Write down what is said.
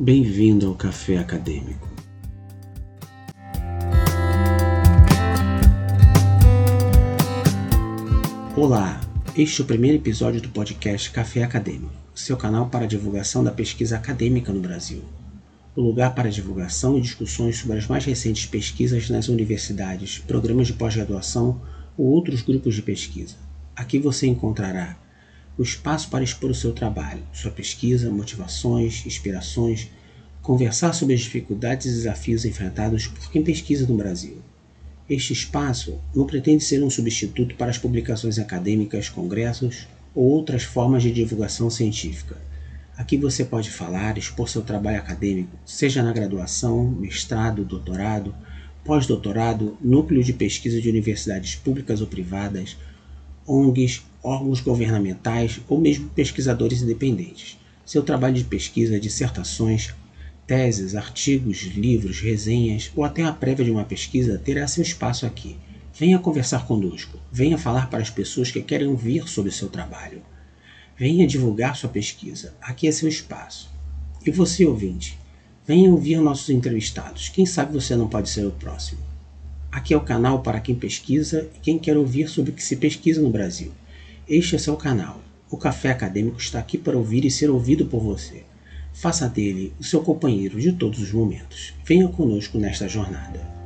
Bem-vindo ao Café Acadêmico. Olá, este é o primeiro episódio do podcast Café Acadêmico, seu canal para divulgação da pesquisa acadêmica no Brasil. O lugar para divulgação e discussões sobre as mais recentes pesquisas nas universidades, programas de pós-graduação ou outros grupos de pesquisa. Aqui você encontrará o espaço para expor o seu trabalho, sua pesquisa, motivações, inspirações, conversar sobre as dificuldades e desafios enfrentados por quem pesquisa no Brasil. Este espaço não pretende ser um substituto para as publicações acadêmicas, congressos ou outras formas de divulgação científica. Aqui você pode falar, expor seu trabalho acadêmico, seja na graduação, mestrado, doutorado, pós-doutorado, núcleo de pesquisa de universidades públicas ou privadas, ONGs, órgãos governamentais ou mesmo pesquisadores independentes. Seu trabalho de pesquisa, dissertações, teses, artigos, livros, resenhas ou até a prévia de uma pesquisa terá seu espaço aqui. Venha conversar conosco, venha falar para as pessoas que querem ouvir sobre seu trabalho. Venha divulgar sua pesquisa, aqui é seu espaço. E você, ouvinte, venha ouvir nossos entrevistados, quem sabe você não pode ser o próximo. Aqui é o canal para quem pesquisa e quem quer ouvir sobre o que se pesquisa no Brasil. Este é seu canal. O Café Acadêmico está aqui para ouvir e ser ouvido por você. Faça dele o seu companheiro de todos os momentos. Venha conosco nesta jornada.